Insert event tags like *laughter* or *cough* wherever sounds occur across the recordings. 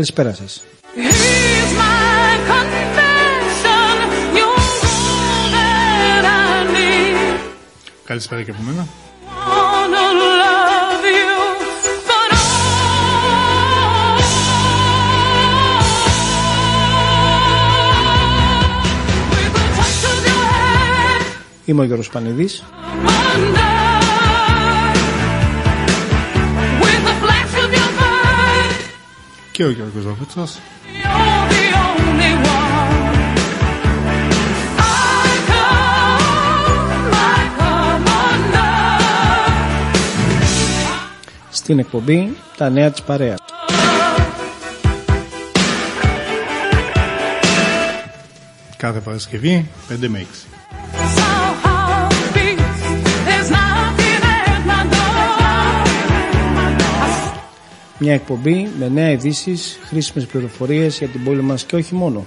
Καλησπέρα σας. Καλησπέρα και από μένα. Είμαι ο Γιώργος Πανηδής. Και ο Γιώργος Βαφούτσος. Στην εκπομπή τα νέα της παρέας. Κάθε Παρασκευή 5 με 6. Μια εκπομπή με νέα ειδήσεις, χρήσιμες πληροφορίες για την πόλη μας και όχι μόνο.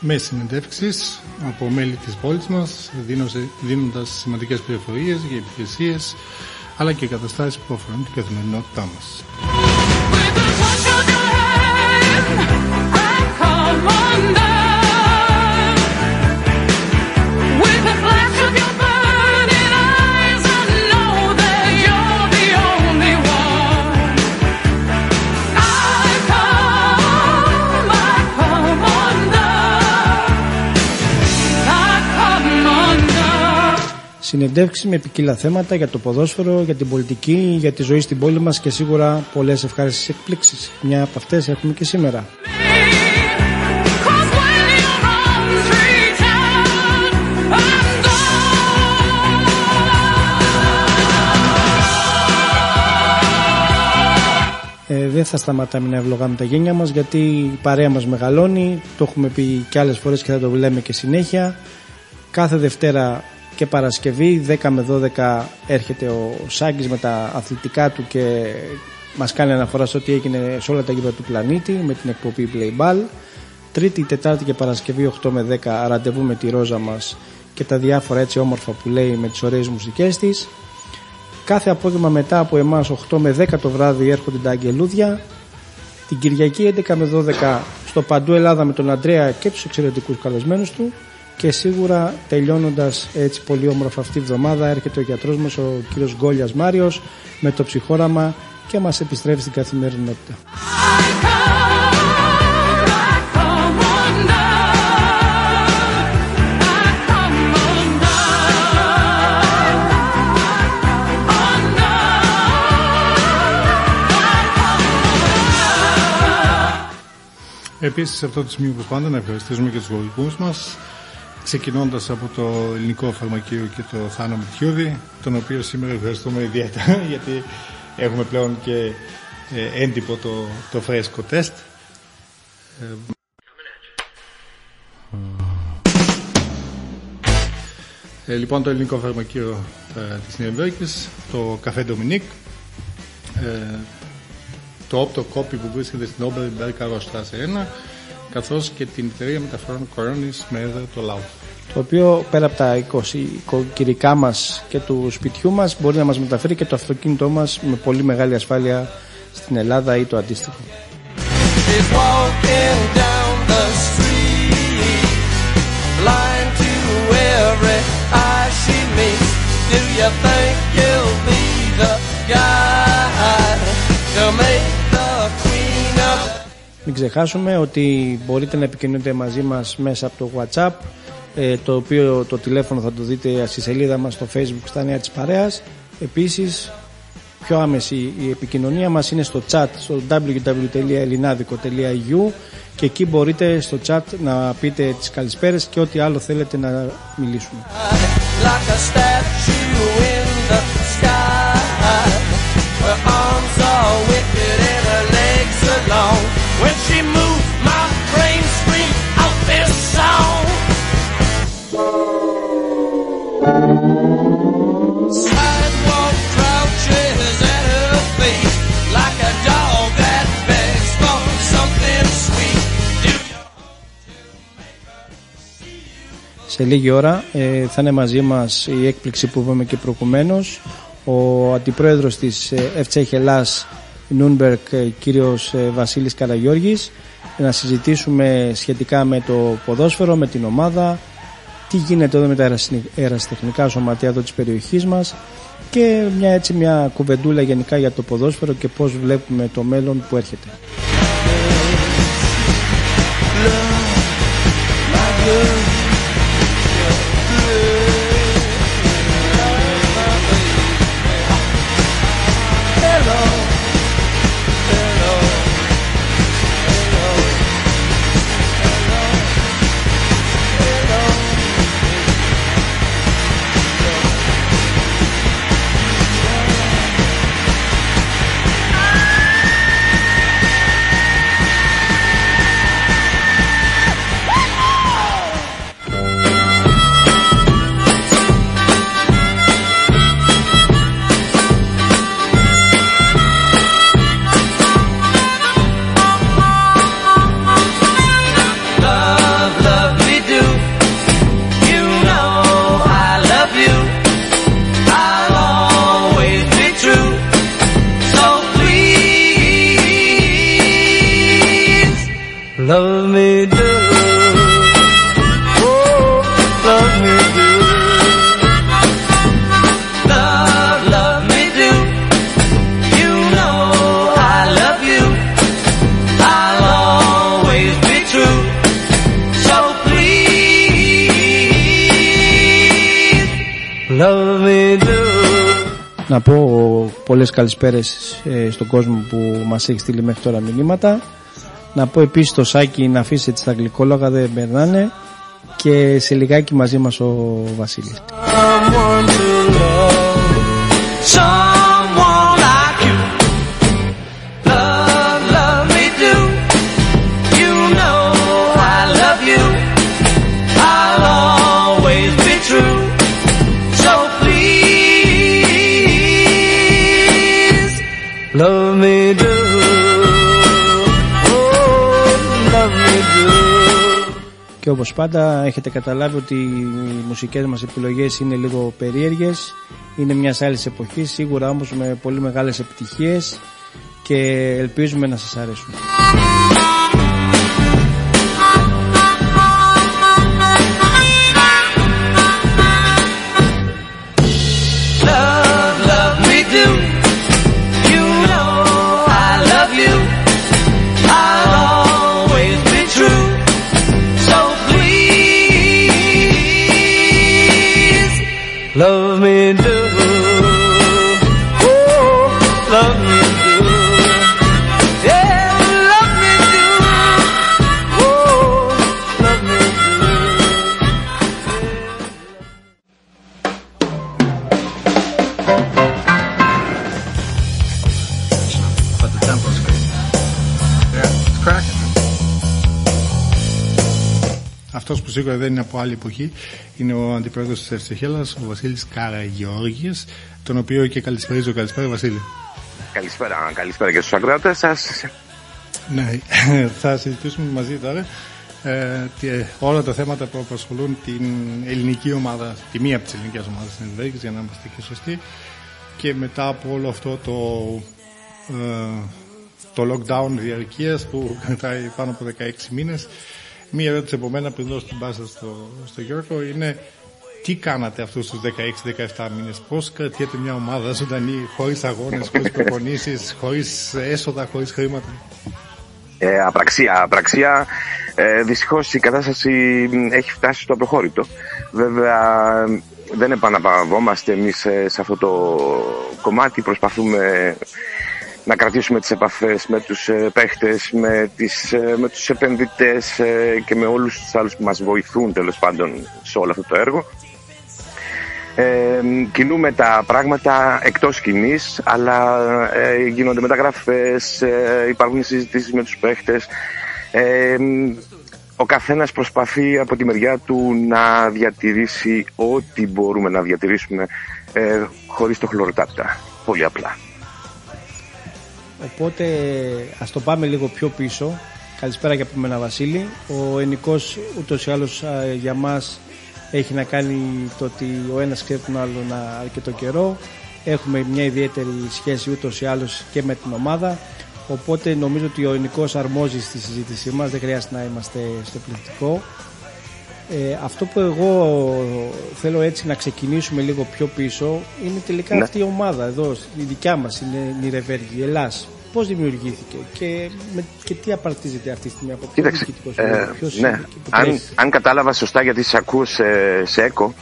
Με συνεντεύξεις από μέλη της πόλης μας, δίνωσε- δίνοντας σημαντικές πληροφορίες για υπηρεσίες, αλλά και καταστάσεις που αφορούν την καθημερινότητά μας. Συνεντεύξεις με ποικίλα θέματα για το ποδόσφαιρο, για την πολιτική, για τη ζωή στην πόλη μας και σίγουρα πολλές ευχάριστες εκπλήξεις. Μια από αυτές έχουμε και σήμερα. Ε, δεν θα σταματάμε να ευλογάμε τα γένια μας γιατί η παρέα μας μεγαλώνει, το έχουμε πει και άλλες φορές και θα το λέμε και συνέχεια. Κάθε Δευτέρα και Παρασκευή 10 με 12 έρχεται ο Σάγκης με τα αθλητικά του και μας κάνει αναφορά σε ό,τι έγινε σε όλα τα γήπεδα του πλανήτη με την εκπομπή Play Ball. Τρίτη, Τετάρτη και Παρασκευή 8 με 10 ραντεβού με τη Ρόζα μας και τα διάφορα έτσι όμορφα που λέει με τις ωραίες μουσικές της. Κάθε απόγευμα μετά από εμάς 8 με 10 το βράδυ έρχονται τα αγγελούδια. Την Κυριακή 11 με 12 στο Παντού Ελλάδα με τον Αντρέα και τους εξαιρετικούς καλεσμένους του. Και σίγουρα τελειώνοντας έτσι πολύ όμορφα αυτή τη βδομάδα έρχεται ο γιατρός μας ο κύριος Γκόλιας Μάριος με το ψυχόραμα και μας επιστρέφει στην καθημερινότητα. Επίσης σε αυτό το σημείο που πάντα να ευχαριστήσουμε και τους γονικούς μας ξεκινώντας από το ελληνικό φαρμακείο και το Θάνο Μητιούδη τον οποίο σήμερα ευχαριστούμε ιδιαίτερα *laughs* γιατί έχουμε πλέον και ε, έντυπο το, το φρέσκο τεστ. Ε, ε, λοιπόν το ελληνικό φαρμακείο ε, της Νιρεμβέργης το Καφέ Ντομινίκ ε, το όπτο κόπι που βρίσκεται στην Oberberg Karlstraße 1 καθώς και την εταιρεία μεταφορών Κορώνης με έδρα το Λάου. Το οποίο πέρα από τα 20 οικοκυρικά μας και του σπιτιού μας μπορεί να μας μεταφέρει και το αυτοκίνητό μας με πολύ μεγάλη ασφάλεια στην Ελλάδα ή το αντίστοιχο. She's walking down the street, blind to every eye she meets. Do you think you'll be the guy Μην ξεχάσουμε ότι μπορείτε να επικοινωνείτε μαζί μας μέσα από το WhatsApp ε, το οποίο το τηλέφωνο θα το δείτε στη σελίδα μας στο Facebook στα νέα της παρέας. Επίσης πιο άμεση η επικοινωνία μας είναι στο chat στο www.elinadico.eu και εκεί μπορείτε στο chat να πείτε τις καλησπέρες και ό,τι άλλο θέλετε να μιλήσουμε. like σε λίγη ώρα ε, θα είναι μαζί μας η έκπληξη που είπαμε και προηγουμένως ο αντιπρόεδρος της ΕΦΤΣΑΙΧΕΛΑΣ. Νούνμπερκ, κύριος ε, Βασίλης Καραγιώργης, να συζητήσουμε σχετικά με το ποδόσφαιρο, με την ομάδα, τι γίνεται εδώ με τα ερασιτεχνικά σωματεία εδώ της περιοχής μας και μια έτσι μια κουβεντούλα γενικά για το ποδόσφαιρο και πώς βλέπουμε το μέλλον που έρχεται. Love, καλησπέρες ε, στον κόσμο που μας έχει στείλει μέχρι τώρα μηνύματα. Να πω επίσης στο Σάκη να αφήσει έτσι τα γλυκόλογα δεν περνάνε και σε λιγάκι μαζί μας ο Βασίλης. Όπως πάντα έχετε καταλάβει ότι οι μουσικές μας επιλογές είναι λίγο περίεργες, είναι μιας άλλης εποχής, σίγουρα όμως με πολύ μεγάλες επιτυχίες και ελπίζουμε να σας αρέσουν. Σίγουρα δεν είναι από άλλη εποχή είναι ο αντιπρόεδρος της Ευσυχέλας, ο Βασίλης Καραγιώργης, τον οποίο και καλησπέριζω. Καλησπέρα Βασίλη. Καλησπέρα, καλησπέρα και στους ακροατές σας. Ναι, *laughs* θα συζητήσουμε μαζί τώρα ε, τι- ε, όλα τα θέματα που απασχολούν την ελληνική ομάδα, τη μία από τις ελληνικές ομάδες στην Ελβέγης, για να είμαστε και σωστοί. Και μετά από όλο αυτό το, ε, το lockdown διαρκείας που κρατάει πάνω από 16 μήνες, μία ερώτηση από μένα πριν δώσω την πάσα στο, στο Γιώργο είναι τι κάνατε αυτούς τους 16-17 μήνες, πώς κρατιέται μια ομάδα ζωντανή, χωρίς αγώνες, χωρίς προπονήσεις, χωρίς έσοδα, χωρίς χρήματα; Ε, απραξία, απραξία. Ε, δυστυχώς η κατάσταση μ, έχει φτάσει στο απροχώρητο. Βέβαια δεν επαναπαυόμαστε εμείς ε, σε αυτό το κομμάτι. Προσπαθούμε να κρατήσουμε τις επαφές με τους ε, παίχτες, με, τις, ε, με τους επενδυτές ε, και με όλους τους άλλους που μας βοηθούν τέλος πάντων σε όλο αυτό το έργο. Ε, κινούμε τα πράγματα εκτός σκηνής, αλλά ε, γίνονται μεταγραφές, ε, υπάρχουν συζητήσεις με τους παίχτες. Ε, ο καθένας προσπαθεί από τη μεριά του να διατηρήσει ό,τι μπορούμε να διατηρήσουμε ε, χωρίς το χλωροτάπτα. Πολύ απλά. Οπότε ας το πάμε λίγο πιο πίσω. Καλησπέρα και από μένα Βασίλη. Ο Ενικός ούτως ή άλλως α, για μας έχει να κάνει το ότι ο ένας ξέρει τον άλλον αρκετό καιρό. Έχουμε μια ιδιαίτερη σχέση ούτως ή άλλως και με την ομάδα. Οπότε νομίζω ότι ο Νικός αρμόζει στη συζήτησή μας, δεν χρειάζεται να είμαστε στο πληθυντικό. Ε, αυτό που εγώ θέλω έτσι να ξεκινήσουμε λίγο πιο πίσω είναι τελικά Ναι. αυτή η ομάδα εδώ, η δικιά μας, είναι Νιρεβέργη, η Ελλάς. Πώς δημιουργήθηκε και, με, και τι απαρτίζεται αυτή τη στιγμή από ποιο Κοίταξε, διοικητικό ε, συμβούλιο, ποιος ναι. είναι εκεί που αν, τρέχει. αν κατάλαβα σωστά γιατί σε ακούω σε, σε ΕΚΟ,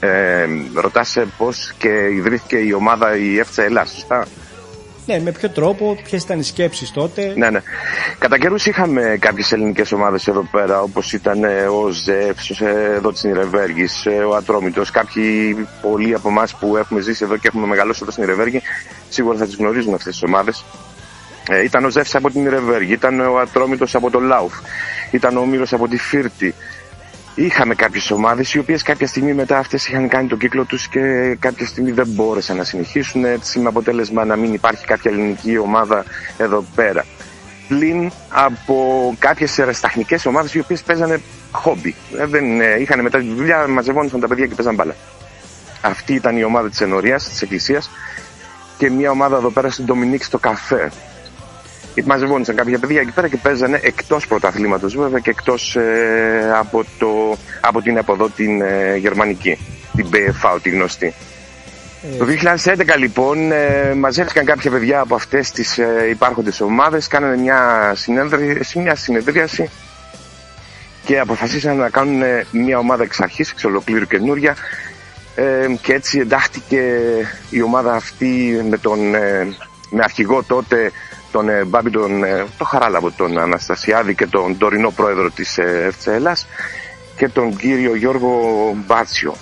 ε, ρωτάς ε, πώς και ιδρύθηκε η ομάδα η ΕΦΤΣΑ Ελλάς, σωστά; Ναι, με ποιο τρόπο, ποιες ήταν οι σκέψεις τότε; Ναι, ναι. Κατά καιρούς είχαμε κάποιες ελληνικές ομάδες εδώ πέρα, όπως ήταν ε, ο Ζεύς, ε, εδώ της Νιρεβέργης, ο Ατρόμητος. Κάποιοι πολλοί από εμάς που έχουμε ζήσει εδώ και έχουμε μεγαλώσει εδώ στην Νιρεβέργη, σίγουρα θα τις γνωρίζουν αυτές τις ομάδες. Ε, ήταν ο Ζεύς από την Νιρεβέργη, ήταν ο Ατρόμητος από το Λάουφ, ήταν ο Μύρο από τη Φίρτη. Είχαμε κάποιες ομάδες οι οποίες κάποια στιγμή μετά αυτές είχαν κάνει τον κύκλο τους και κάποια στιγμή δεν μπόρεσαν να συνεχίσουν έτσι με αποτέλεσμα να μην υπάρχει κάποια ελληνική ομάδα εδώ πέρα. Πλην από κάποιες ερασταχνικές ομάδες οι οποίες παίζανε χόμπι. Ε, δεν, ε, είχαν μετά τη δουλειά, μαζευόντουσαν τα παιδιά και παίζαν μπάλα. Αυτή ήταν η ομάδα της ενορίας, της εκκλησίας και μια ομάδα εδώ πέρα στην Ντομινίκ στο καφέ. Μαζευόντουσαν κάποια παιδιά εκεί πέρα και παίζανε εκτός πρωταθλήματος βέβαια και εκτός από, το, από την από εδώ την ε, γερμανική, την BFA, τη γνωστή. Ε, Το 2011 λοιπόν ε, μαζεύτηκαν κάποια παιδιά από αυτές τις ε, υπάρχοντες ομάδες, κάνανε μια συνέδριαση, μια συνεδρίαση και αποφασίσαν να κάνουν ε, μια ομάδα εξ αρχής, εξ ολοκλήρου καινούρια ε, και έτσι εντάχθηκε η ομάδα αυτή με, τον, ε, με αρχηγό τότε τον ε, Μπάμπη τον, ε, το Χαράλαβο, τον Αναστασιάδη και τον τωρινό πρόεδρο της ε, ΕΦΤΣΑ Ελλάς και τον κύριο Γιώργο Μπάτσιο.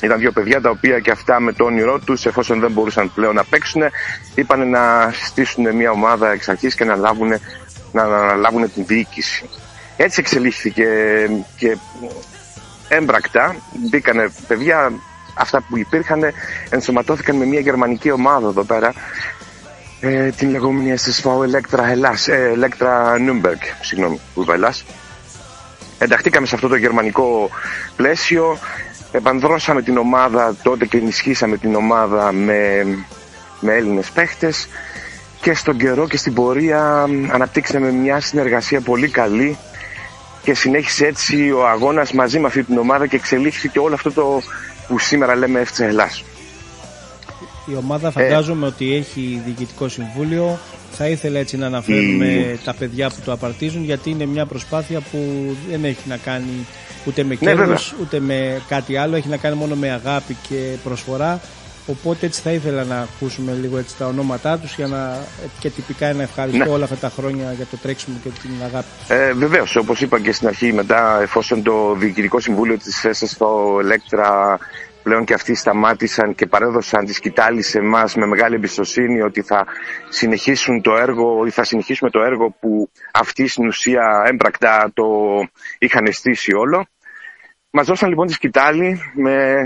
Ήταν δύο παιδιά τα οποία και αυτά με το όνειρό τους εφόσον δεν μπορούσαν πλέον να παίξουν είπαν να στήσουν μια ομάδα εξ αρχής και να λάβουν, να αναλάβουν την διοίκηση. Έτσι εξελίχθηκε και έμπρακτα μπήκανε παιδιά αυτά που υπήρχαν ενσωματώθηκαν με μια γερμανική ομάδα εδώ πέρα ε, την λεγόμενη SSV Electra Hellas, ε, Electra Nürnberg, συγγνώμη, που είπα Ελλάς. Ενταχτήκαμε σε αυτό το γερμανικό πλαίσιο, επανδρώσαμε την ομάδα τότε και ενισχύσαμε την ομάδα με, με Έλληνες παίχτες και στον καιρό και στην πορεία αναπτύξαμε μια συνεργασία πολύ καλή και συνέχισε έτσι ο αγώνας μαζί με αυτή την ομάδα και εξελίχθηκε όλο αυτό το που σήμερα λέμε ΕΦΤΣΑ Ελλάς. Η ομάδα φαντάζομαι ότι έχει διοικητικό συμβούλιο. Θα ήθελα έτσι να αναφέρουμε Η- τα παιδιά που το απαρτίζουν γιατί είναι μια προσπάθεια που δεν έχει να κάνει ούτε με Ναι, βέβαια. κέρδος ούτε με κάτι άλλο. Έχει να κάνει μόνο με αγάπη και προσφορά. Οπότε έτσι θα ήθελα να ακούσουμε λίγο έτσι τα ονόματά τους για να, και τυπικά να ευχαριστώ Ναι. όλα αυτά τα χρόνια για το τρέξιμο και την αγάπη. Ε, Βεβαίως, όπως είπα και στην αρχή, μετά, εφόσον το Διοικητικό Συμβούλιο της ΕΣΕΣΦΟ Ελέκτρα πλέον και αυτοί σταμάτησαν και παρέδωσαν τη σκητάλη σε εμάς με μεγάλη εμπιστοσύνη ότι θα συνεχίσουν το έργο ή θα συνεχίσουμε το έργο που αυτοί στην ουσία έμπρακτα το είχαν στήσει όλο. Μας δώσαν λοιπόν τη σκητάλη με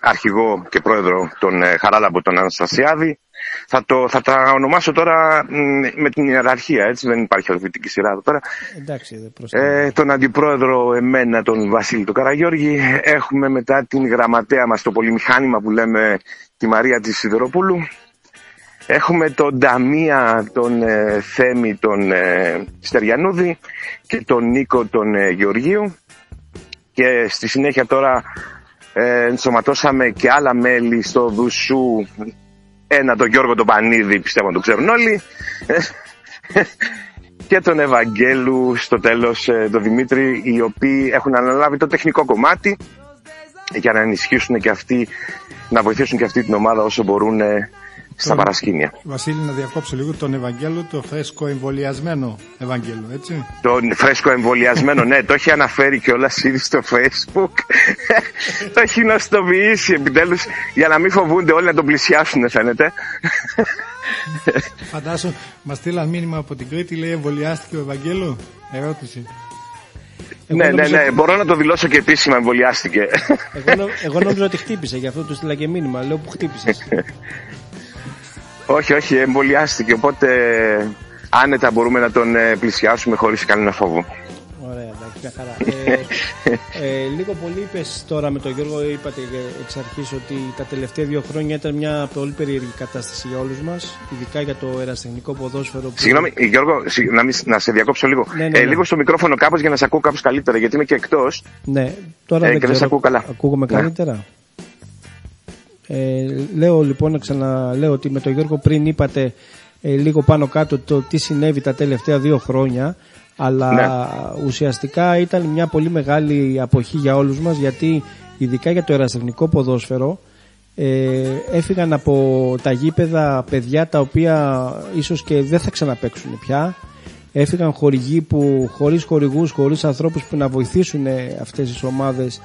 αρχηγό και πρόεδρο τον ε, Χαράλαμπο τον Αναστασιάδη. Θα, το, θα τα ονομάσω τώρα μ, με την ιεραρχία, έτσι δεν υπάρχει αλφαβητική σειρά εδώ πέρα. Εντάξει, δεν προς Ε, τον αντιπρόεδρο εμένα, τον Βασίλη τον Καραγιώργη. Έχουμε μετά την γραμματέα μας, το πολυμηχάνημα που λέμε τη Μαρία της Σιδεροπούλου. Έχουμε τον Νταμία, τον ε, Θέμη, τον ε, Στεριανούδη και τον Νίκο, τον ε, Γεωργίου. Και στη συνέχεια τώρα ε, ενσωματώσαμε και άλλα μέλη στο Δουσού. Ένα τον Γιώργο τον Πανίδη, πιστεύω να το ξέρουν όλοι *laughs* και τον Ευαγγέλου στο τέλος ε, τον Δημήτρη οι οποίοι έχουν αναλάβει το τεχνικό κομμάτι για να ενισχύσουν και αυτοί να βοηθήσουν και αυτή την ομάδα όσο μπορούν ε, στα Τον- παρασκήνια. Βασίλη, να διακόψω λίγο τον Ευαγγέλο, το φρέσκο εμβολιασμένο Ευαγγέλο, έτσι. Τον φρέσκο εμβολιασμένο, ναι, το έχει αναφέρει και όλα ήδη στο facebook. το έχει γνωστοποιήσει επιτέλους για να μην φοβούνται όλοι να τον πλησιάσουν φαίνεται. Φαντάσου, μας στείλαν μήνυμα από την Κρήτη, λέει εμβολιάστηκε ο Ευαγγέλο. Ερώτηση. Εγώ ναι, ναι, νόμιζα ναι, ότι- μπορώ να το δηλώσω και επίσημα εμβολιάστηκε. Εγώ, νο- εγώ νόμιζα ότι χτύπησε, γι' αυτό του στείλα και μήνυμα. Λέω που χτύπησες. *laughs* όχι, όχι, εμβολιάστηκε, οπότε άνετα μπορούμε να τον ε, πλησιάσουμε χωρίς κανένα φόβο. Ωραία, εντάξει, μια χαρά. ε, ε, λίγο πολύ είπες τώρα με τον Γιώργο, είπατε εξ αρχής ότι τα τελευταία δύο χρόνια ήταν μια πολύ περίεργη κατάσταση για όλους μας, ειδικά για το εραστεχνικό ποδόσφαιρο. Που... Συγγνώμη, Γιώργο, να, μην, να σε διακόψω λίγο. Ναι, ναι, Ε, ναι. λίγο στο μικρόφωνο κάπως για να σε ακούω κάπως καλύτερα, γιατί είμαι και εκτός. Ναι, τώρα Ε, δεν και δεν σε ξέρω. ακούω καλά. Ακούγομαι Ναι. καλύτερα; Ε, λέω λοιπόν, να ξαναλέω ότι με τον Γιώργο πριν είπατε ε, λίγο πάνω κάτω το τι συνέβη τα τελευταία δύο χρόνια αλλά Ναι. ουσιαστικά ήταν μια πολύ μεγάλη αποχή για όλους μας γιατί ειδικά για το ερασιτεχνικό ποδόσφαιρο ε, έφυγαν από τα γήπεδα παιδιά τα οποία ίσως και δεν θα ξαναπαίξουν πια έφυγαν χορηγοί που χωρίς χορηγούς, χωρίς ανθρώπους που να βοηθήσουν ε, αυτές τις ομάδες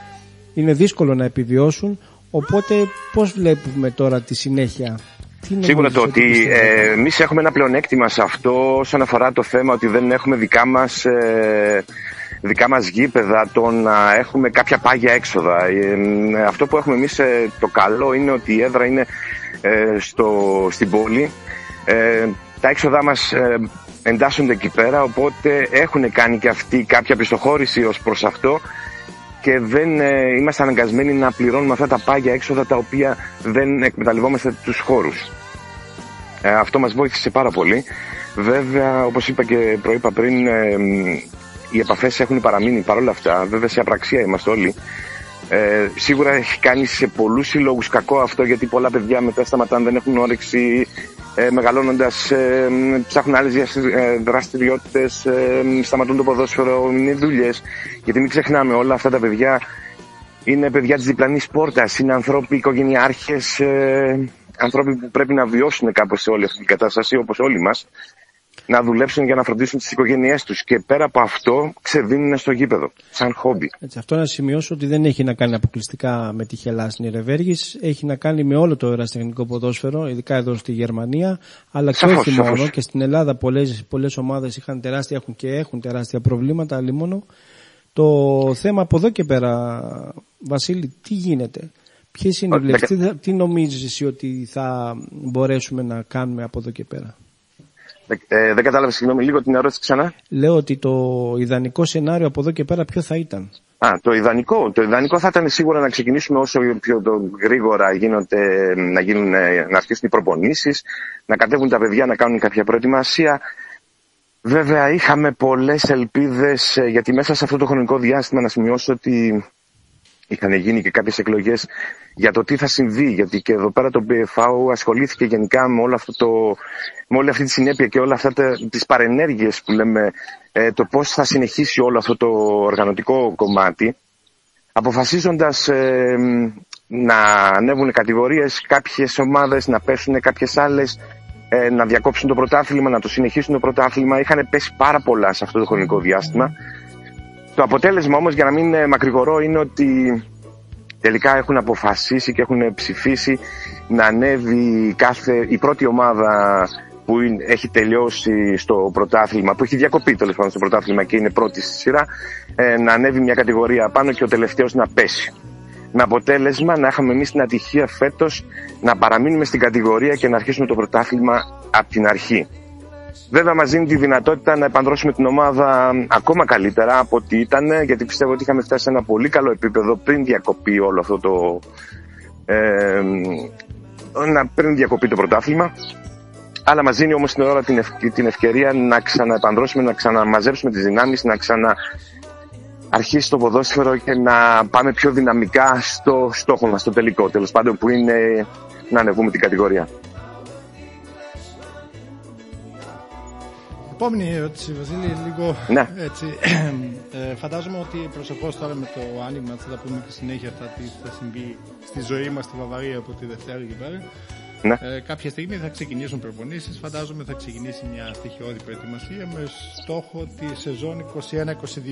είναι δύσκολο να επιβιώσουν οπότε πώς βλέπουμε τώρα τη συνέχεια; Τι Σίγουρα νομίζεις το ότι πιστεύετε; ε, εμείς έχουμε ένα πλεονέκτημα σε αυτό όσον αφορά το θέμα ότι δεν έχουμε δικά μας, ε, δικά μας γήπεδα, το να έχουμε κάποια πάγια έξοδα. Ε, ε, αυτό που έχουμε εμείς ε, το καλό είναι ότι η έδρα είναι ε, στο, στην πόλη. Ε, τα έξοδά μας ε, εντάσσονται εκεί πέρα, οπότε έχουν κάνει και αυτοί κάποια πιστοχώρηση ως προς αυτό και δεν ε, είμαστε αναγκασμένοι να πληρώνουμε αυτά τα πάγια έξοδα τα οποία δεν εκμεταλλευόμαστε τους χώρους. Ε, αυτό μας βοήθησε πάρα πολύ. Βέβαια, όπως είπα και προείπα πριν, ε, μ, οι επαφές έχουν παραμείνει παρόλα αυτά. Βέβαια, σε απραξία είμαστε όλοι. Ε, σίγουρα έχει κάνει σε πολλούς συλλόγους κακό αυτό γιατί πολλά παιδιά μετά σταματάνε, δεν έχουν όρεξη ε, μεγαλώνοντας, ε, μ, ψάχνουν άλλες διασ- ε, δραστηριότητες, ε, μ, σταματούν το ποδόσφαιρο, είναι δουλειές. Γιατί μην ξεχνάμε όλα αυτά τα παιδιά είναι παιδιά της διπλανής πόρτας, είναι ανθρώποι οικογενειάρχες, ε, ανθρώποι που πρέπει να βιώσουν κάπως σε όλη αυτή την κατάσταση όπως όλοι μας, να δουλέψουν για να φροντίσουν τις οικογένειές τους και πέρα από αυτό ξεδίνουν στο γήπεδο, σαν χόμπι. Έτσι, αυτό να σημειώσω ότι δεν έχει να κάνει αποκλειστικά με τη Χελάσνη Ρεβέργης, έχει να κάνει με όλο το ερασιτεχνικό ποδόσφαιρο, ειδικά εδώ στη Γερμανία, αλλά και Σαφώς, όχι σαφώς. μόνο. Και στην Ελλάδα πολλές, πολλές ομάδες είχαν τεράστια, έχουν και έχουν τεράστια προβλήματα, αλλή μόνο. Το θέμα από εδώ και πέρα, Βασίλη, τι γίνεται; Ποιες είναι οι Ω, βλέψεις, δεκα- τι, τι νομίζεις εσύ ότι θα μπορέσουμε να κάνουμε από εδώ και πέρα; Ε, δεν κατάλαβα, συγγνώμη, λίγο την ερώτηση ξανά. Λέω ότι το ιδανικό σενάριο από εδώ και πέρα ποιο θα ήταν. Α, το ιδανικό. Το ιδανικό θα ήταν σίγουρα να ξεκινήσουμε όσο πιο το γρήγορα γίνονται, να, γίνουν, ε, να αρχίσουν οι προπονήσεις, να κατέβουν τα παιδιά να κάνουν κάποια προετοιμασία. Βέβαια είχαμε πολλές ελπίδες, ε, γιατί μέσα σε αυτό το χρονικό διάστημα να σημειώσω ότι είχαν γίνει και κάποιες εκλογές για το τι θα συμβεί, γιατί και εδώ πέρα το BFAO ασχολήθηκε γενικά με, όλο αυτό το, με όλη αυτή τη συνέπεια και όλα αυτά τα, τις παρενέργειες που λέμε, ε, το πώς θα συνεχίσει όλο αυτό το οργανωτικό κομμάτι, αποφασίζοντας ε, να ανέβουν κατηγορίες, κάποιες ομάδες να πέσουν κάποιες άλλες, ε, να διακόψουν το πρωτάθλημα, να το συνεχίσουν το πρωτάθλημα. Είχαν πέσει πάρα πολλά σε αυτό το χρονικό διάστημα. Το αποτέλεσμα όμως, για να μην ε, μακρηγορώ, είναι ότι τελικά έχουν αποφασίσει και έχουν ψηφίσει να ανέβει κάθε, η πρώτη ομάδα που είναι- έχει τελειώσει στο πρωτάθλημα, που έχει διακοπεί τέλος πάντων στο πρωτάθλημα και είναι πρώτη στη σειρά, ε, να ανέβει μια κατηγορία πάνω και ο τελευταίος να πέσει. Με αποτέλεσμα να είχαμε εμείς την ατυχία φέτος να παραμείνουμε στην κατηγορία και να αρχίσουμε το πρωτάθλημα από την αρχή. Βέβαια μας δίνει τη δυνατότητα να επανδρώσουμε την ομάδα ακόμα καλύτερα από ό,τι ήταν, γιατί πιστεύω ότι είχαμε φτάσει σε ένα πολύ καλό επίπεδο πριν διακοπεί όλο αυτό το... Ε, να πριν διακοπεί το πρωτάθλημα. Αλλά μας δίνει όμως την ώρα την, ευ- την ευκαιρία να ξαναεπανδρώσουμε, να ξαναμαζέψουμε τις δυνάμεις, να ξανα αρχίσει το ποδόσφαιρο και να πάμε πιο δυναμικά στο στόχο μας, στο τελικό τέλος πάντων που είναι να ανεβούμε την κατηγορία. Επόμενη ερώτηση, Βασίλη, λίγο Ναι. έτσι. *clears throat* Ε, φαντάζομαι ότι προσωπώς τώρα με το άνοιγμα, θα τα πούμε και συνέχεια αυτά τι θα συμβεί στη ζωή μας στη Βαβαρία από τη Δευτέρα και πέρα. Ναι. Ε, κάποια στιγμή θα ξεκινήσουν προπονήσεις. Φαντάζομαι θα ξεκινήσει μια στοιχειώδη προετοιμασία με στόχο τη σεζόν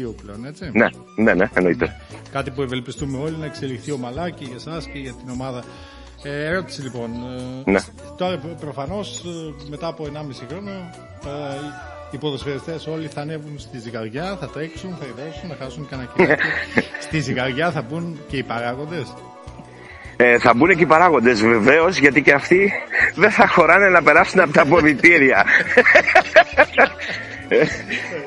21-22 πλέον, έτσι. Ναι, ναι, ναι, εννοείται. Κάτι που ευελπιστούμε όλοι να εξελιχθεί ομαλά και για εσάς και για την ομάδα. Ε, ερώτηση λοιπόν. Ε, Ναι. Τώρα προφανώς μετά από 1,5 χρόνο ε, οι ποδοσφαιριστές όλοι θα ανέβουν στη ζυγαριά, θα τρέξουν, θα ιδρώσουν, θα χάσουν κανένα κιλάκι. *laughs* στη ζυγαριά θα μπουν και οι παράγοντες. Ε, θα μπουν και οι παράγοντες βεβαίως γιατί και αυτοί δεν θα χωράνε να περάσουν από τα αποδητήρια. *laughs* Ε,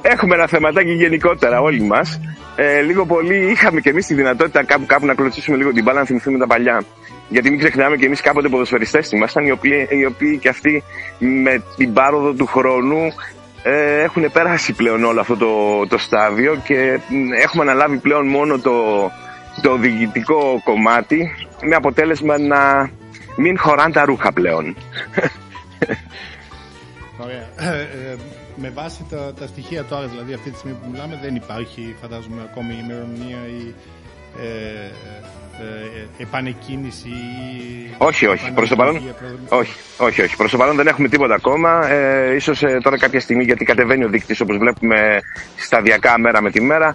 έχουμε ένα θεματάκι γενικότερα όλοι μας. Ε, λίγο πολύ είχαμε και εμείς τη δυνατότητα κάπου, κάπου να κλωτσίσουμε λίγο την μπάλα, να θυμηθούμε τα παλιά. Γιατί μην ξεχνάμε και εμείς κάποτε ποδοσφαιριστές ήμασταν, οι οποίοι, οι οποίοι και αυτοί με την πάροδο του χρόνου ε, έχουν περάσει πλέον όλο αυτό το, το στάδιο και μ, έχουμε αναλάβει πλέον μόνο το, το διοικητικό κομμάτι με αποτέλεσμα να μην χωράνε τα ρούχα πλέον. *laughs* Ωραία. Ε, ε, με βάση τα, τα στοιχεία τώρα, δηλαδή αυτή τη στιγμή που μιλάμε, δεν υπάρχει, φαντάζομαι, ακόμη ημερομηνία ή ε, ε, ε, επανεκκίνηση ή... όχι, όχι. Προς το παρόν, επαναλογία, όχι, όχι, όχι. Προς το παρόν δεν έχουμε τίποτα ακόμα. Ε, ίσως ε, τώρα κάποια στιγμή, γιατί κατεβαίνει ο δείκτης όπως βλέπουμε σταδιακά μέρα με τη μέρα.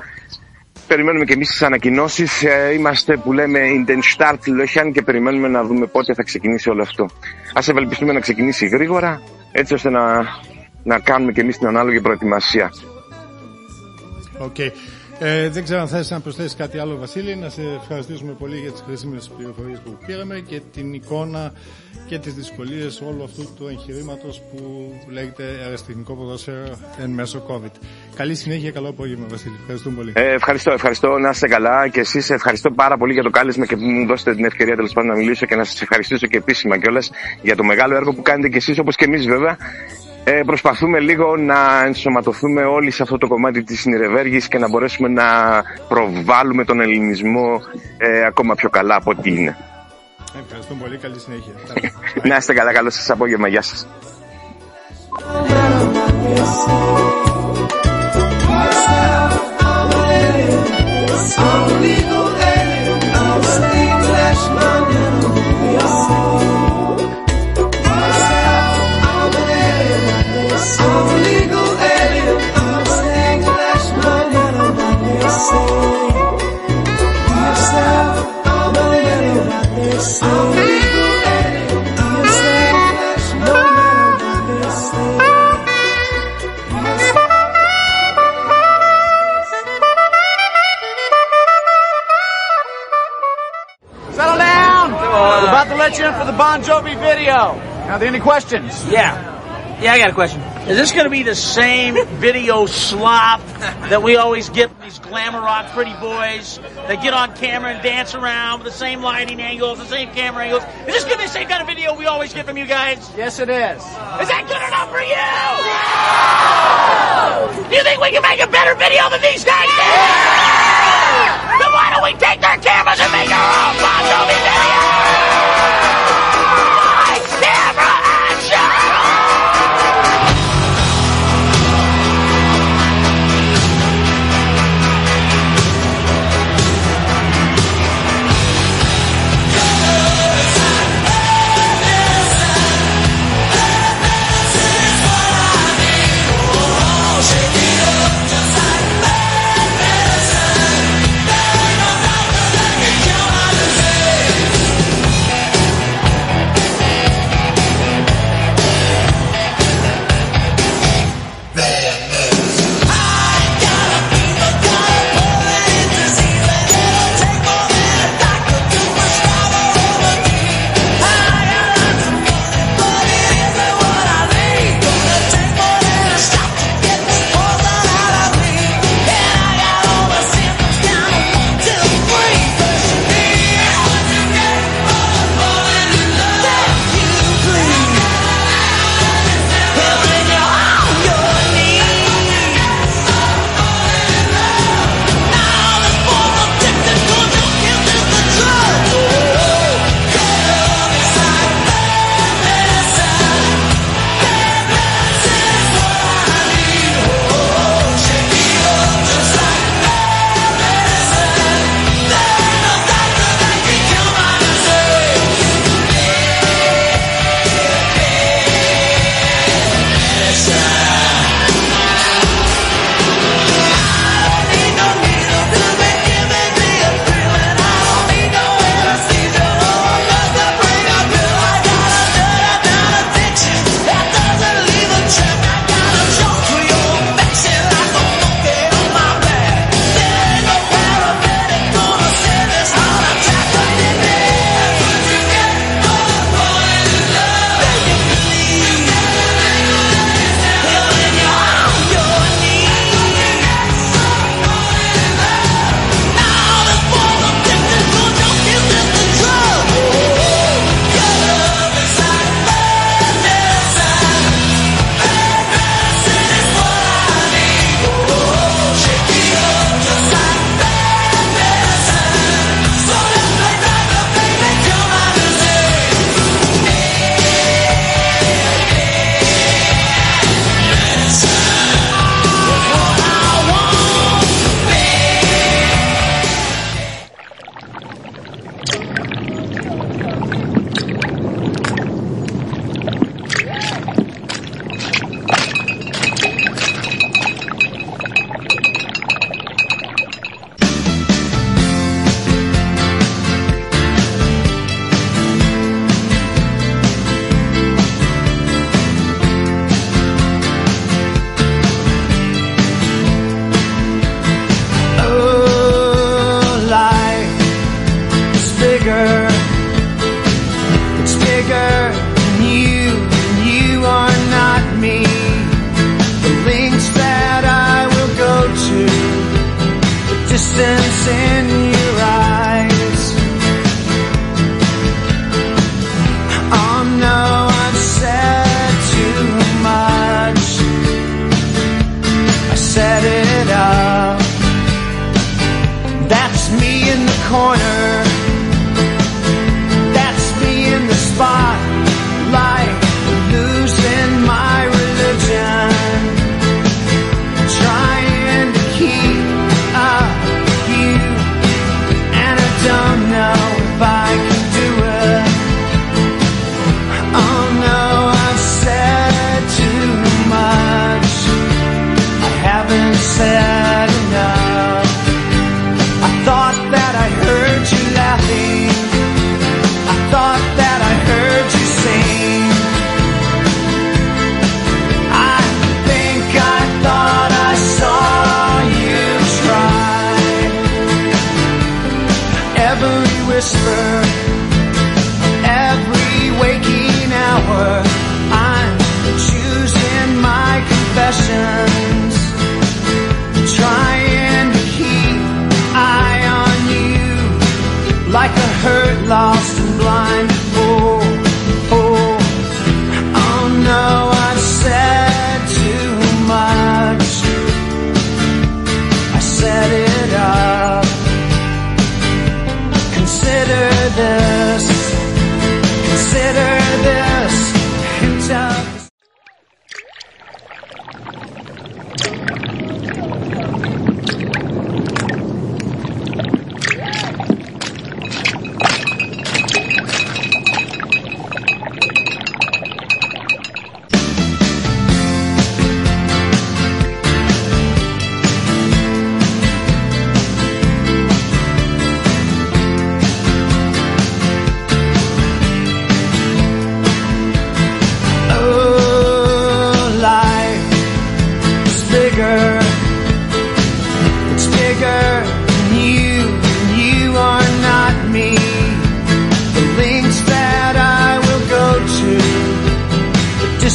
Περιμένουμε και εμείς τις ανακοινώσεις. Ε, είμαστε που λέμε in den Startlöchern και περιμένουμε να δούμε πότε θα ξεκινήσει όλο αυτό. Ας ευελπιστούμε να ξεκινήσει γρήγορα, έτσι ώστε να, να κάνουμε και εμείς την ανάλογη προετοιμασία. Οκ. Ε, δεν ξέρω αν θες να προσθέσεις κάτι άλλο, Βασίλη. Να σε ευχαριστήσουμε πολύ για τις χρήσιμες πληροφορίες που πήραμε και την εικόνα και τις δυσκολίες όλου αυτού του εγχειρήματος που λέγεται ερασιτεχνικό ποδόσφαιρο εν μέσω COVID. Καλή συνέχεια, καλό απόγευμα, Βασίλη. Ευχαριστούμε πολύ. Ε, ευχαριστώ, ευχαριστώ να είστε καλά και εσείς ευχαριστώ πάρα πολύ για το κάλεσμα και που μου δώσατε την ευκαιρία τέλος πάντων να μιλήσω και να σας ευχαριστήσω και επίσημα κιόλας για το μεγάλο έργο που κάνετε κι εσείς όπως και εμείς βέβαια. Ε, προσπαθούμε λίγο να ενσωματωθούμε όλοι σε αυτό το κομμάτι της συνειρευέργης και να μπορέσουμε να προβάλλουμε τον ελληνισμό ε, ακόμα πιο καλά από ό,τι είναι. Ευχαριστούμε πολύ. Καλή συνέχεια. *laughs* Να είστε καλά, καλό σας απόγευμα, γεια σας. Settle for the Bon Jovi video. Now, are there any questions? Yeah. Yeah, I got a question. Is this going to be the same video slop that we always get from these glamour rock pretty boys that get on camera and dance around with the same lighting angles, the same camera angles? Is this going to be the same kind of video we always get from you guys? Yes, it is. Is that good enough for you? Do you think we can make a better video than these guys did? Then why don't we take their cameras and make our own Bon Jovi video?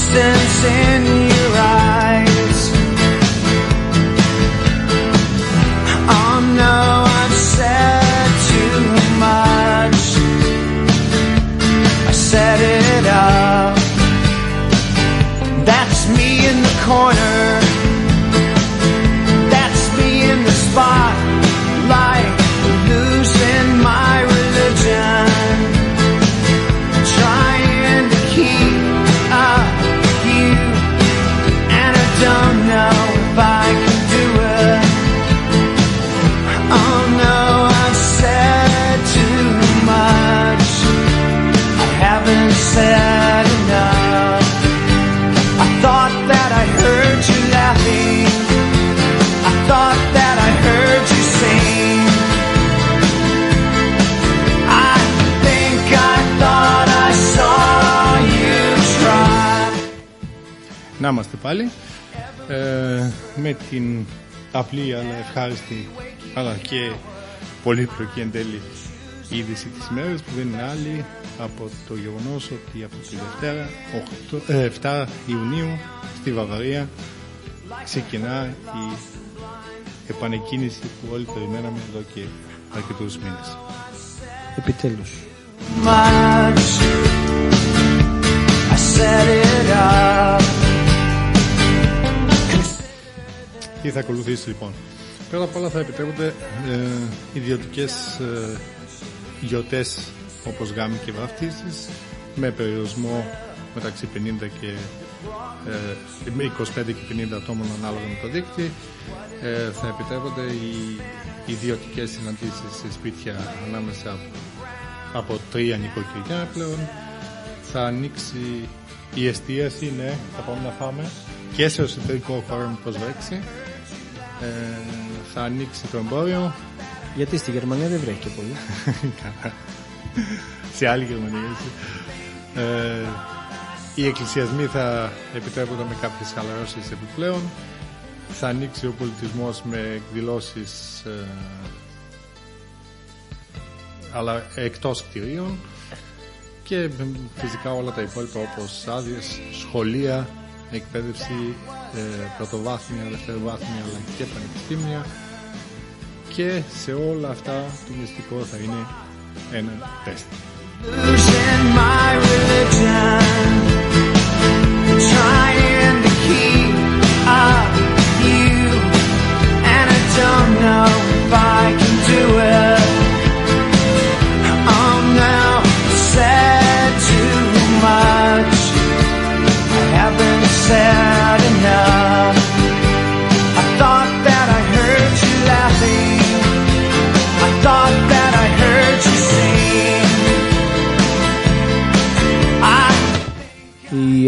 Distance in πάλι ε, με την απλή αλλά ευχάριστη αλλά και πολύπλοκη εν τέλει είδηση της ημέρας που δεν είναι άλλη από το γεγονός ότι από τη Δευτέρα 8, ε, 7 Ιουνίου στη Βαβαρία ξεκινά η επανεκκίνηση που όλοι περιμέναμε εδώ και αρκετούς μήνες. Επιτέλους. much. I set it up. Τι θα ακολουθήσει λοιπόν. Πρώτα απ' όλα θα επιτρέπονται ε, ιδιωτικές ε, γιορτές όπως γάμοι και βαφτίσεις με περιορισμό μεταξύ 50 και ε, με 25 και 50 ατόμων ανάλογα με το δίκτυο. Ε, θα επιτρέπονται οι ιδιωτικές συναντήσεις σε σπίτια ανάμεσα από τρία νοικοκυριά πλέον. Θα ανοίξει η εστίαση, ναι, θα πάμε να φάμε και σε εσωτερικό χώρο με προσβέξη. Ε, θα ανοίξει το εμπόριο Γιατί στη Γερμανία δεν βρέχει και πολύ. *laughs* σε άλλη Γερμανία. έτσι. Ε, οι εκκλησιασμοί θα επιτρέπονται με κάποιες χαλαρώσεις επιπλέον. Θα ανοίξει ο πολιτισμός με εκδηλώσεις ε, αλλά εκτός κτηρίων και ε, φυσικά όλα τα υπόλοιπα όπως άδειες, σχολεία, εκπαίδευση, ε, πρωτοβάθμια, δευτεροβάθμια αλλά και πανεπιστήμια και σε όλα αυτά το μυστικό θα είναι ένα τεστ.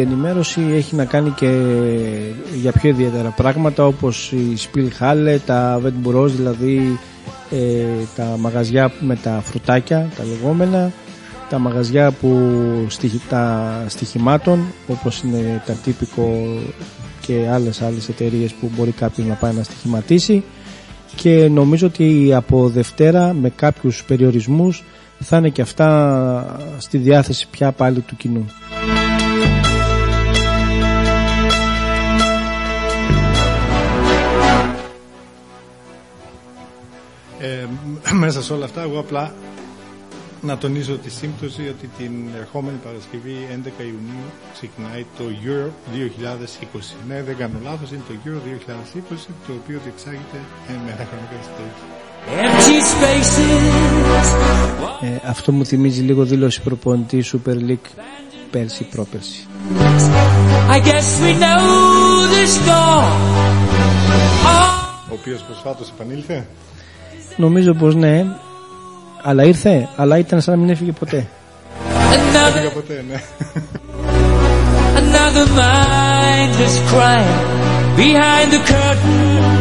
Ενημέρωση έχει να κάνει και για πιο ιδιαίτερα πράγματα όπως η Spielhalle, τα Vetburos, δηλαδή ε, τα μαγαζιά με τα φρουτάκια, τα λεγόμενα, τα μαγαζιά που στοιχη, τα στοιχημάτων όπως είναι τα τύπικο και άλλες άλλες εταιρείες που μπορεί κάποιος να πάει να στοιχηματίσει και νομίζω ότι από Δευτέρα με κάποιους περιορισμούς θα είναι και αυτά στη διάθεση πια πάλι του κοινού. Ε, *clears throat* μέσα σε όλα αυτά, εγώ απλά να τονίσω τη σύμπτωση ότι την ερχόμενη Παρασκευή 11 Ιουνίου ξεκινάει το Euro 2020. Ναι, δεν κάνω λάθος, είναι το Euro 2020, το οποίο διεξάγεται ε, με ένα χρονικό εστίαση. empty spaces. Ε, αυτό μου θυμίζει λίγο δήλωση προπονητή Super League πέρσι πρόπερσι. I guess we know the score. Oh, Ο οποίος προσφάτως επανήλθε. Νομίζω πως ναι, αλλά ήρθε, αλλά ήταν σαν να μην έφυγε ποτέ. another, Πήγα ποτέ, ναι. another mindless crime behind the curtain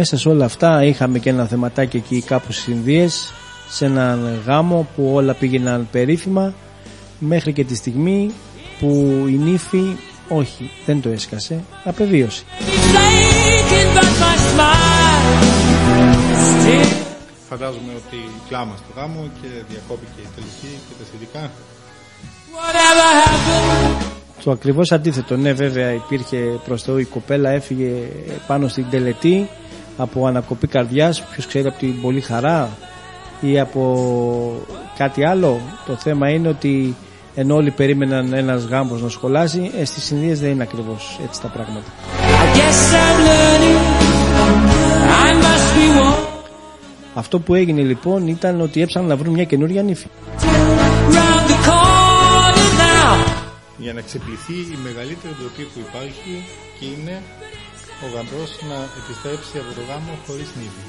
μέσα σε όλα αυτά είχαμε και ένα θεματάκι εκεί κάπου στις Ινδίες, σε έναν γάμο που όλα πήγαιναν περίφημα, μέχρι και τη στιγμή που η νύφη, όχι, δεν το έσκασε, απεβίωσε. Mistaken but my smile still Φαντάζομαι ότι κλάμα στο γάμο και διακόπηκε η τελική και τα σχετικά. whatever happened Το ακριβώς αντίθετο, ναι βέβαια υπήρχε προς Θεού η κοπέλα έφυγε πάνω στην τελετή από ανακοπή καρδιάς, ποιος ξέρει από την πολύ χαρά ή από κάτι άλλο. Το θέμα είναι ότι ενώ όλοι περίμεναν ένας γάμπος να σχολάσει, ε, στις Ινδίες δεν είναι ακριβώς έτσι τα πράγματα. I guess I'm learning I must be one Αυτό που έγινε λοιπόν ήταν ότι έψαναν να βρουν μια καινούρια νύφη. round the corner now Για να ξεπληθεί η μεγαλύτερη ντροπή που υπάρχει και είναι ο γαμπρός να επιστρέψει από το γάμο χωρίς νύφη.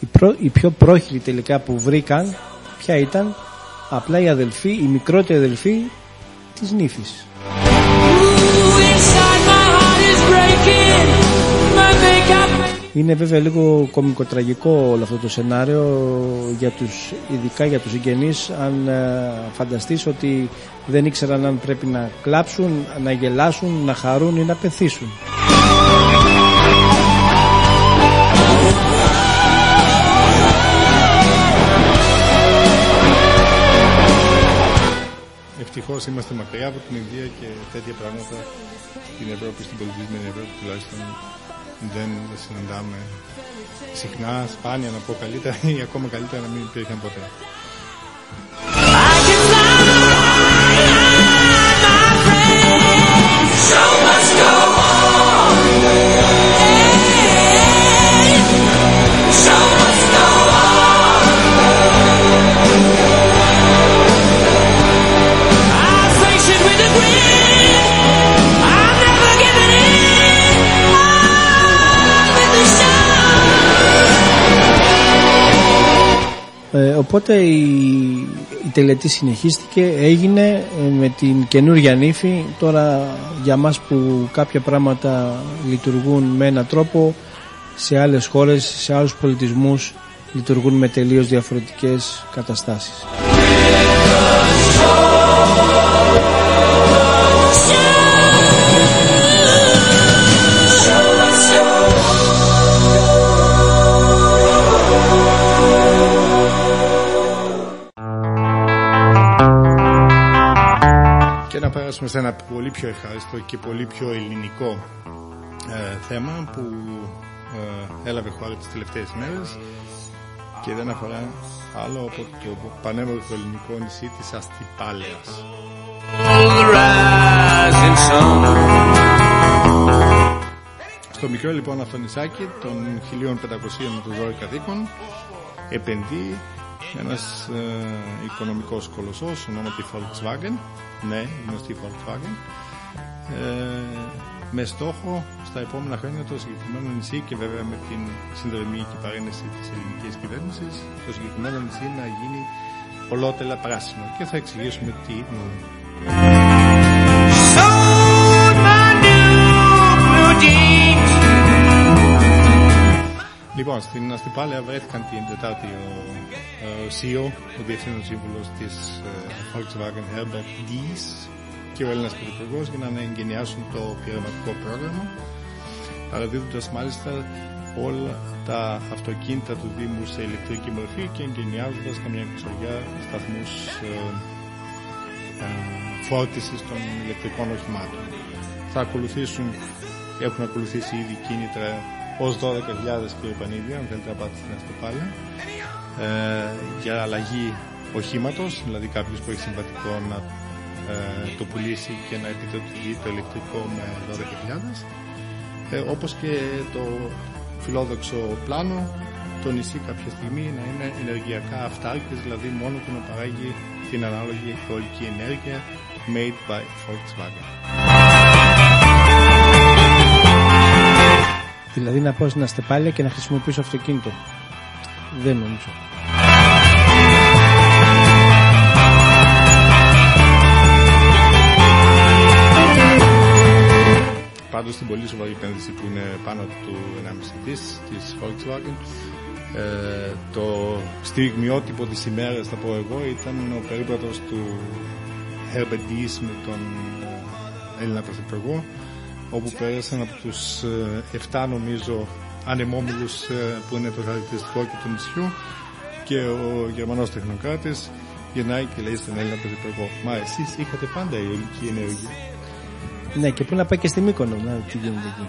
Η, πρό- η πιο πρόχειρη τελικά που βρήκαν, ποια ήταν, απλά η αδελφή, η μικρότερη αδελφή της νύφης. Είναι βέβαια λίγο κομικοτραγικό όλο αυτό το σενάριο για τους, ειδικά για τους συγγενείς αν ε, φανταστείς ότι δεν ήξεραν αν πρέπει να κλάψουν, να γελάσουν, να χαρούν ή να πεθύσουν. Ευτυχώς είμαστε μακριά από την Ινδία και τέτοια πράγματα στην Ευρώπη, στην πολιτισμένη Ευρώπη τουλάχιστον δεν συναντάμε συχνά, σπάνια να πω καλύτερα ή ακόμα καλύτερα να μην υπήρχαν ποτέ. I can fly Ε, οπότε η, η τελετή συνεχίστηκε, έγινε ε, με την καινούργια νύφη. Τώρα για μας που κάποια πράγματα λειτουργούν με έναν τρόπο, σε άλλες χώρες, σε άλλους πολιτισμούς λειτουργούν με τελείως διαφορετικές καταστάσεις. Περάσουμε σε ένα πολύ πιο ευχάριστο και πολύ πιο ελληνικό ε, θέμα που ε, έλαβε χώρα τις τελευταίες μέρες και δεν αφορά άλλο από το πανέμορφο ελληνικό νησί της Αστυπάλαιας. the rising sun. Στο μικρό λοιπόν αυτό νησάκι των 1500 με το 12 κατοίκων επενδύει ένας ε, οικονομικός κολοσσός ονόματι Volkswagen ναι, γνωστή Volkswagen ε, με στόχο στα επόμενα χρόνια το συγκεκριμένο νησί και βέβαια με την συνδρομή και παρένεση της ελληνικής κυβέρνησης το συγκεκριμένο νησί να γίνει ολότελα πράσινο και θα εξηγήσουμε τι εννοούμε. Sold my new blue jeans. Λοιπόν, στην Αστυπάλαια βρέθηκαν την Τετάρτη ο, ο CEO, ο Διευθύνων Σύμβουλος της ε, Volkswagen Herbert Dies και ο Έλληνας Πρωθυπουργός για να εγκαινιάσουν το πειραματικό πρόγραμμα παραδίδοντας μάλιστα όλα τα αυτοκίνητα του Δήμου σε ηλεκτρική μορφή και εγκαινιάζοντας καμιά εξοριά σταθμούς ε, ε, φόρτισης των ηλεκτρικών οχημάτων. Θα ακολουθήσουν, έχουν ακολουθήσει ήδη κίνητρα ως 12.000 κύριε Πανίδη, αν θέλετε να πάτε στην Αστοπάλια, ε, για αλλαγή οχήματος, δηλαδή κάποιος που έχει συμβατικό να ε, το πουλήσει και να επιδοτηθεί το ηλεκτρικό με 12.000 ε, όπως και το φιλόδοξο πλάνο το νησί κάποια στιγμή να είναι ενεργειακά αυτάρκης, δηλαδή μόνο του να παράγει την ανάλογη αιωλική ενέργεια made by Volkswagen. Δηλαδή να πάω στην Αστεπάλια και να χρησιμοποιήσω αυτοκίνητο. Δεν νομίζω. Πάντως στην πολύ σοβαρή επένδυση που είναι πάνω του 1,5 δις της Volkswagen ε, το στιγμιότυπο της ημέρας θα πω εγώ ήταν ο περίπατος του Herbert Dies με τον ε, Έλληνα Πρωθυπουργό όπου πέρασαν από τους ε, 7 νομίζω ανεμόμυλους ε, που είναι το χαρακτηριστικό και του νησιού και ο Γερμανός τεχνοκράτης γεννάει και λέει στον Έλληνα Πρωθυπουργό Μα εσείς είχατε πάντα η ολική ενέργεια Ναι, και πού να πάει και στη Μύκονο, να δει τι γίνεται εκεί.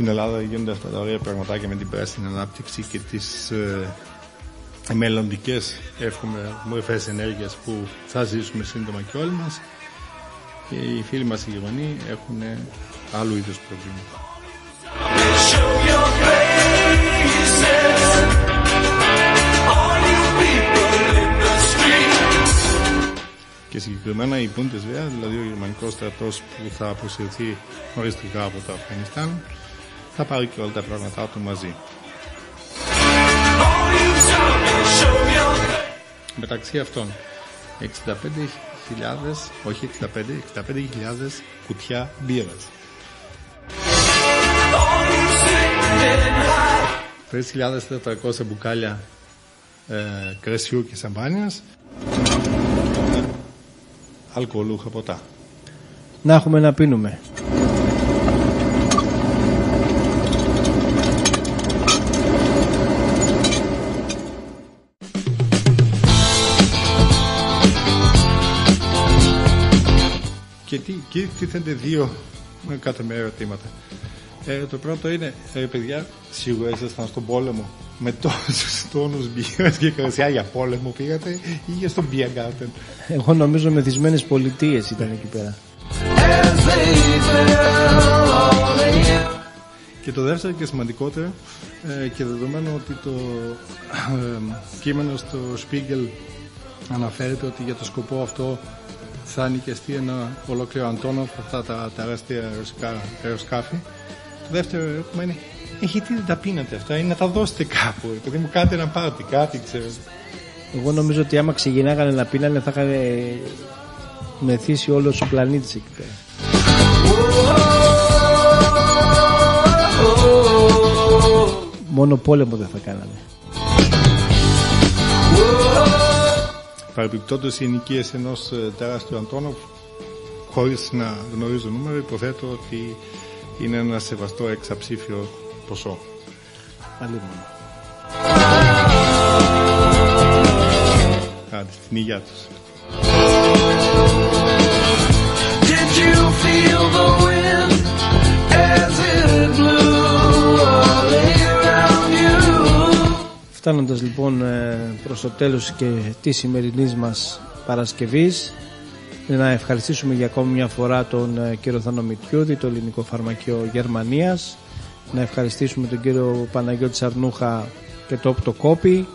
Στην Ελλάδα γίνονται αυτά τα ωραία πραγματάκια με την πράσινη ανάπτυξη και τις ε, μελλοντικές εύχομαι μορφές ενέργειας που θα ζήσουμε σύντομα και όλοι μας και οι φίλοι μας οι Γερμανοί έχουν άλλου είδους προβλήματα. Show your faces, all you people in the street. Και συγκεκριμένα η Bundeswehr, δηλαδή ο γερμανικός στρατός που θα αποσυρθεί οριστικά από το Αφγανιστάν, θα πάρει και όλα τα πράγματά του μαζί. All you tell me, show your Μεταξύ αυτών, 65.000, όχι 65, 65.000 κουτιά μπύρας. all you sing and high. 3.400 μπουκάλια ε, κρεσιού και σαμπάνιας, αλκοολούχα ποτά. Να έχουμε να πίνουμε. Και τι, και τίθενται δύο ε, κάθε μέρα ερωτήματα. Ε, το πρώτο είναι, ε, παιδιά, σίγουρα ήσασταν στον πόλεμο με τόσους *laughs* τόνους μπύρας και κρασιά για πόλεμο πήγατε ή για στον beer garden; Εγώ νομίζω μεθυσμένες πολιτείες ήταν εκεί πέρα. As they fell all in. Και το δεύτερο και σημαντικότερο ε, και δεδομένου ότι το ε, κείμενο στο Spiegel αναφέρεται ότι για το σκοπό αυτό θα νοικιαστεί ένα ολόκληρο Αντώνοφ αυτά τα τεράστια αεροσκά- αεροσκάφη. Το δεύτερο ερώτημα είναι «Ε, γιατί δεν τα πίνατε αυτά; Ή να τα δώσετε κάπου, επειδή μου κάνετε ένα πάρτι, κάτι ξέρω. Εγώ νομίζω ότι άμα ξεκινάγανε να πίνανε θα είχαν μεθύσει όλος ο πλανήτης εκεί πέρα. Μόνο πόλεμο δεν θα κάνανε. Παρεμπιπτόντως οι ενοικίες ενός ε, τεράστιου Αντώνοφ χωρίς να γνωρίζω νούμερο υποθέτω ότι είναι ένα σεβαστό εξαψήφιο ποσό. Αλλήμον. Άντε, στην υγεία τους. Did you feel the wind as it blew all around you? Φτάνοντας λοιπόν ε, προς το τέλος και της σημερινής μας Παρασκευής να ευχαριστήσουμε για ακόμη μια φορά τον ε, κύριο Θάνο Μητιούδη, το ελληνικό φαρμακείο Γερμανίας να ευχαριστήσουμε τον κύριο Παναγιώτη Σαρνούχα και το Οπτοκόπη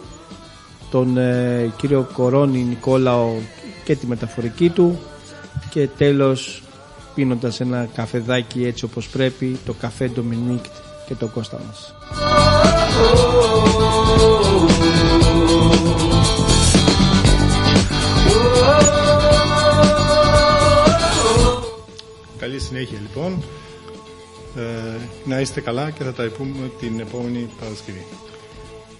τον ε, κύριο Κορώνη Νικόλαο και τη μεταφορική του και τέλος πίνοντας ένα καφεδάκι έτσι όπως πρέπει το καφέ Ντομινίκ και το Κώστα μας. Καλή συνέχεια λοιπόν. Ε, να είστε καλά και θα τα πούμε την επόμενη Παρασκευή.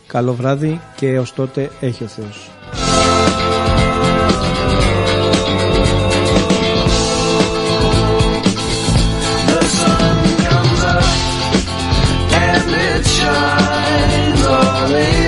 Καλό βράδυ και ως τότε έχει ο Θεός. darling.